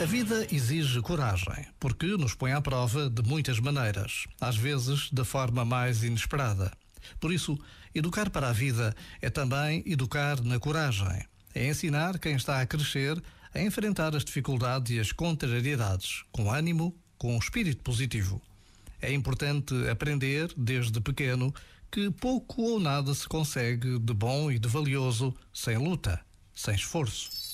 A vida exige coragem, porque nos põe à prova de muitas maneiras, às vezes da forma mais inesperada. Por isso, educar para a vida é também educar na coragem. É ensinar quem está a crescer a enfrentar as dificuldades e as contrariedades, com ânimo, com um espírito positivo. É importante aprender, desde pequeno, que pouco ou nada se consegue de bom e de valioso sem luta, sem esforço.